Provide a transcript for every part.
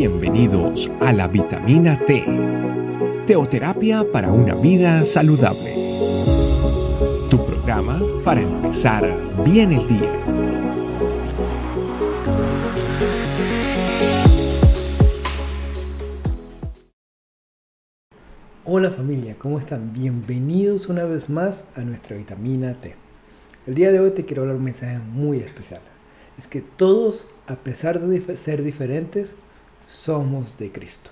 Bienvenidos a la vitamina T, teoterapia para una vida saludable. Tu programa para empezar bien el día. Hola familia, ¿cómo están? Bienvenidos una vez más a nuestra vitamina T. El día de hoy te quiero hablar un mensaje muy especial. Es que todos, a pesar de ser diferentes, somos de Cristo.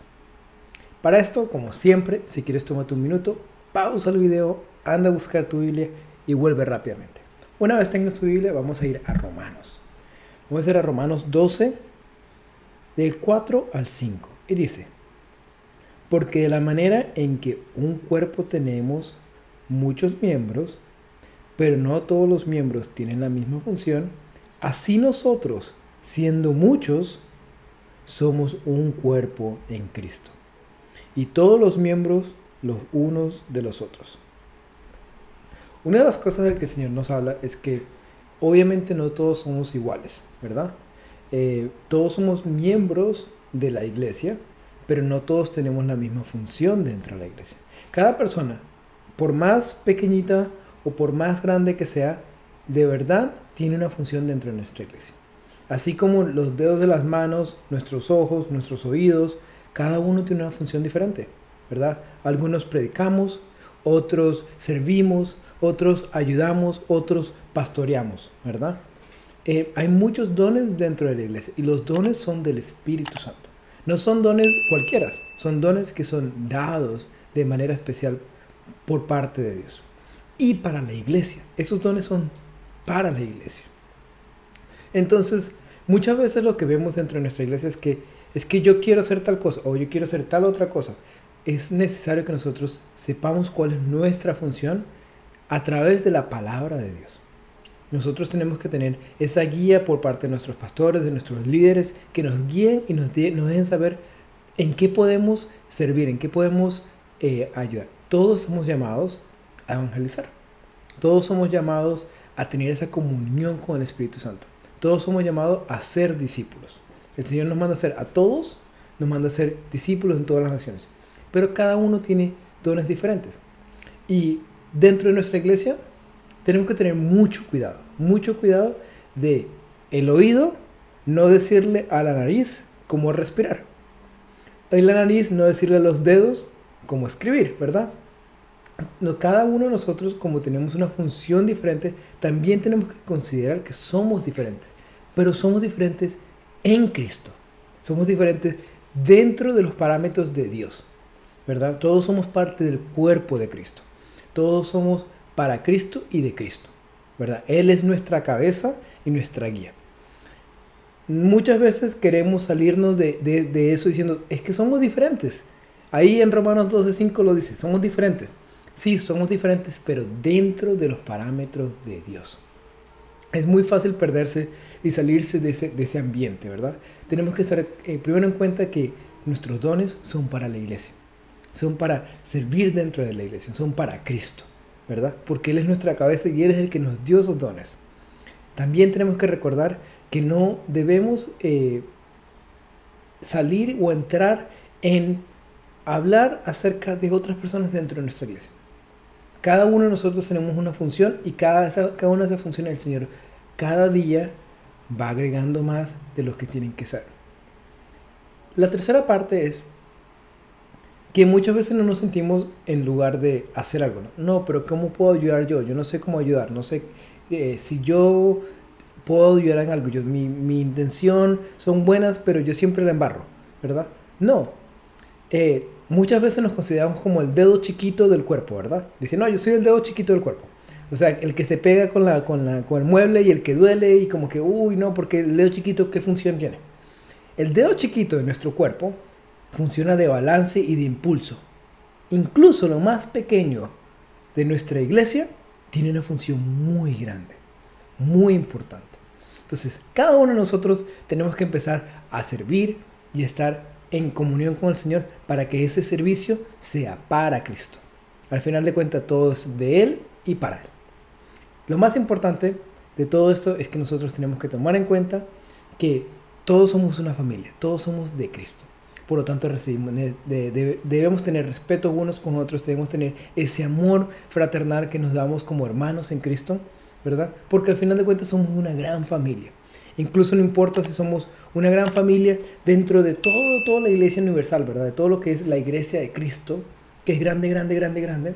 Para esto, como siempre, si quieres tomarte un minuto, pausa el video, anda a buscar tu Biblia y vuelve rápidamente. Una vez tengas tu Biblia, vamos a ir a Romanos. Vamos a ir a Romanos 12, del 4 al 5. Y dice, porque de la manera en que un cuerpo tenemos muchos miembros, pero no todos los miembros tienen la misma función, así nosotros, siendo muchos, somos un cuerpo en Cristo. Y todos los miembros los unos de los otros. Una de las cosas del que el Señor nos habla es que obviamente no todos somos iguales, ¿verdad? Eh, todos somos miembros de la iglesia, pero no todos tenemos la misma función dentro de la iglesia. Cada persona, por más pequeñita o por más grande que sea, de verdad tiene una función dentro de nuestra iglesia. Así como los dedos de las manos, nuestros ojos, nuestros oídos, cada uno tiene una función diferente, ¿verdad? Algunos predicamos, otros servimos, otros ayudamos, otros pastoreamos, ¿verdad? Eh, hay muchos dones dentro de la iglesia y los dones son del Espíritu Santo. No son dones cualquiera, son dones que son dados de manera especial por parte de Dios. Y para la iglesia, esos dones son para la iglesia. Entonces, muchas veces lo que vemos dentro de nuestra iglesia es que es que yo quiero hacer tal cosa o yo quiero hacer tal otra cosa. Es necesario que nosotros sepamos cuál es nuestra función a través de la palabra de Dios. Nosotros tenemos que tener esa guía por parte de nuestros pastores, de nuestros líderes, que nos guíen y nos, nos dejen saber en qué podemos servir, en qué podemos eh, ayudar. Todos somos llamados a evangelizar. Todos somos llamados a tener esa comunión con el Espíritu Santo. Todos somos llamados a ser discípulos. El Señor nos manda a ser a todos, nos manda a ser discípulos en todas las naciones. Pero cada uno tiene dones diferentes. Y dentro de nuestra iglesia tenemos que tener mucho cuidado, mucho cuidado de el oído, no decirle a la nariz cómo respirar. En la nariz no decirle a los dedos cómo escribir, ¿verdad? Cada uno de nosotros, como tenemos una función diferente, también tenemos que considerar que somos diferentes. Pero somos diferentes en Cristo. Somos diferentes dentro de los parámetros de Dios. ¿Verdad? Todos somos parte del cuerpo de Cristo. Todos somos para Cristo y de Cristo. ¿Verdad? Él es nuestra cabeza y nuestra guía. Muchas veces queremos salirnos de, de eso diciendo, es que somos diferentes. Ahí en Romanos 12.5 lo dice, somos diferentes. Sí, somos diferentes, pero dentro de los parámetros de Dios. Es muy fácil perderse y salirse de ese, ambiente, ¿verdad? Tenemos que estar eh, primero en cuenta que nuestros dones son para la iglesia, son para servir dentro de la iglesia, son para Cristo, ¿verdad? Porque Él es nuestra cabeza y Él es el que nos dio esos dones. También tenemos que recordar que no debemos eh, salir o entrar en hablar acerca de otras personas dentro de nuestra iglesia. Cada uno de nosotros tenemos una función y cada, cada una de esas funciones el Señor cada día va agregando más de los que tienen que ser. La tercera parte es que muchas veces no nos sentimos en lugar de hacer algo. No, pero ¿cómo puedo ayudar yo? Yo no sé cómo ayudar, no sé eh, si yo puedo ayudar en algo. Yo, mi, mi, intención son buenas, pero yo siempre la embarro, ¿verdad? No. Eh, muchas veces nos consideramos como el dedo chiquito del cuerpo, ¿verdad? Dice, no, yo soy el dedo chiquito del cuerpo. O sea, el que se pega con, la, con, la, con el mueble y el que duele y como que, uy, no, porque el dedo chiquito, ¿qué función tiene? El dedo chiquito de nuestro cuerpo funciona de balance y de impulso. Incluso lo más pequeño de nuestra iglesia tiene una función muy grande, muy importante. Entonces, cada uno de nosotros tenemos que empezar a servir y estar en comunión con el Señor para que ese servicio sea para Cristo. Al final de cuentas, todo es de Él y para Él. Lo más importante de todo esto es que nosotros tenemos que tomar en cuenta que todos somos una familia, todos somos de Cristo. por lo tanto recibimos, debemos tener respeto unos con otros, debemos tener ese amor fraternal que nos damos como hermanos en Cristo, ¿verdad? Porque al final de cuentas somos una gran familia. Incluso no importa si somos una gran familia dentro de todo, toda la iglesia universal, ¿verdad? De todo lo que es la iglesia de Cristo, que es grande, grande, grande, grande.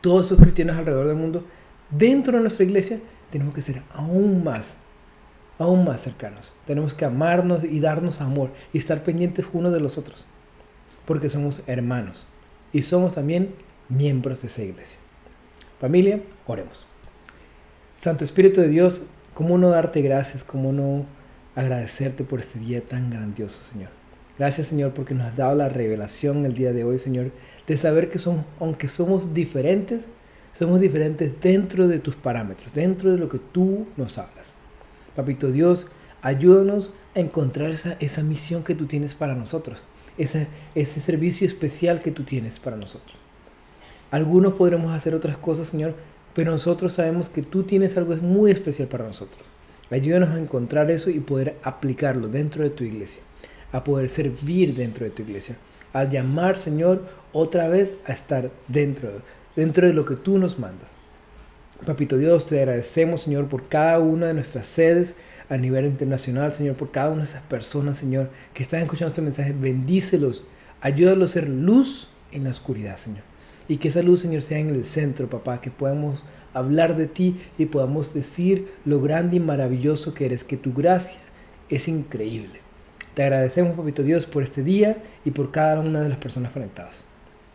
Todos esos cristianos alrededor del mundo, dentro de nuestra iglesia, tenemos que ser aún más, aún más cercanos. Tenemos que amarnos y darnos amor y estar pendientes unos de los otros, porque somos hermanos y somos también miembros de esa iglesia. Familia, oremos. Santo Espíritu de Dios, ¿cómo no darte gracias? ¿Cómo no agradecerte por este día tan grandioso, Señor? Gracias, Señor, porque nos has dado la revelación el día de hoy, Señor, de saber que somos, aunque somos diferentes, somos diferentes dentro de tus parámetros, dentro de lo que tú nos hablas. Papito Dios, ayúdanos a encontrar esa, esa misión que tú tienes para nosotros, ese, ese servicio especial que tú tienes para nosotros. Algunos podremos hacer otras cosas, Señor, pero nosotros sabemos que tú tienes algo muy especial para nosotros. Ayúdanos a encontrar eso y poder aplicarlo dentro de tu iglesia, a poder servir dentro de tu iglesia, a llamar, Señor, otra vez a estar dentro, dentro de lo que tú nos mandas. Papito Dios, te agradecemos, Señor, por cada una de nuestras sedes a nivel internacional, Señor, por cada una de esas personas, Señor, que están escuchando este mensaje. Bendícelos, ayúdalos a ser luz en la oscuridad, Señor. Y que esa luz, Señor, sea en el centro, papá, que podamos hablar de ti y podamos decir lo grande y maravilloso que eres, que tu gracia es increíble. Te agradecemos, papito Dios, por este día y por cada una de las personas conectadas.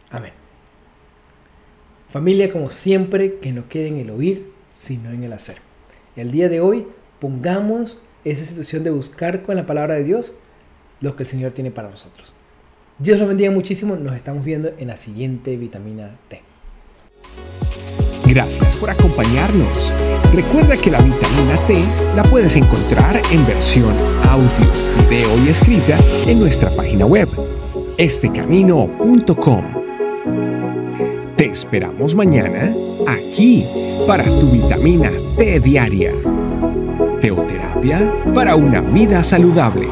Amén. Familia, como siempre, que no quede en el oír, sino en el hacer. El día de hoy, pongamos esa situación de buscar con la palabra de Dios lo que el Señor tiene para nosotros. Dios los bendiga muchísimo. Nos estamos viendo en la siguiente vitamina T. Gracias por acompañarnos. Recuerda que la vitamina T la puedes encontrar en versión audio, video y escrita en nuestra página web, estecamino.com. Te esperamos mañana aquí para tu vitamina T diaria. Teoterapia para una vida saludable.